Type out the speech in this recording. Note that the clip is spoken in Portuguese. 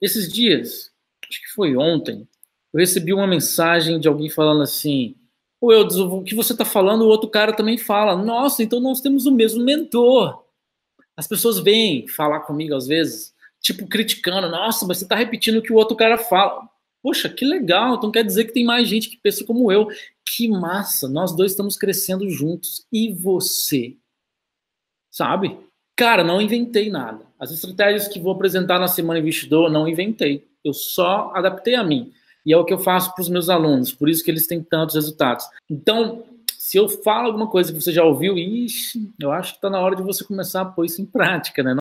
esses dias, acho que foi ontem, eu recebi uma mensagem de alguém falando assim: o eu, o que você está falando, o outro cara também fala. Nossa, então nós temos o mesmo mentor. As pessoas vêm falar comigo às vezes, tipo, criticando, nossa, mas você está repetindo o que o outro cara fala. Poxa, que legal, então quer dizer que tem mais gente que pensa como eu. Que massa, nós dois estamos crescendo juntos. E você? Sabe? Cara, não inventei nada. As estratégias que vou apresentar na Semana Investidor, não inventei. Eu só adaptei a mim. E é o que eu faço para os meus alunos, por isso que eles têm tantos resultados. Então, se eu falo alguma coisa que você já ouviu, ixi, eu acho que está na hora de você começar a pôr isso em prática, né?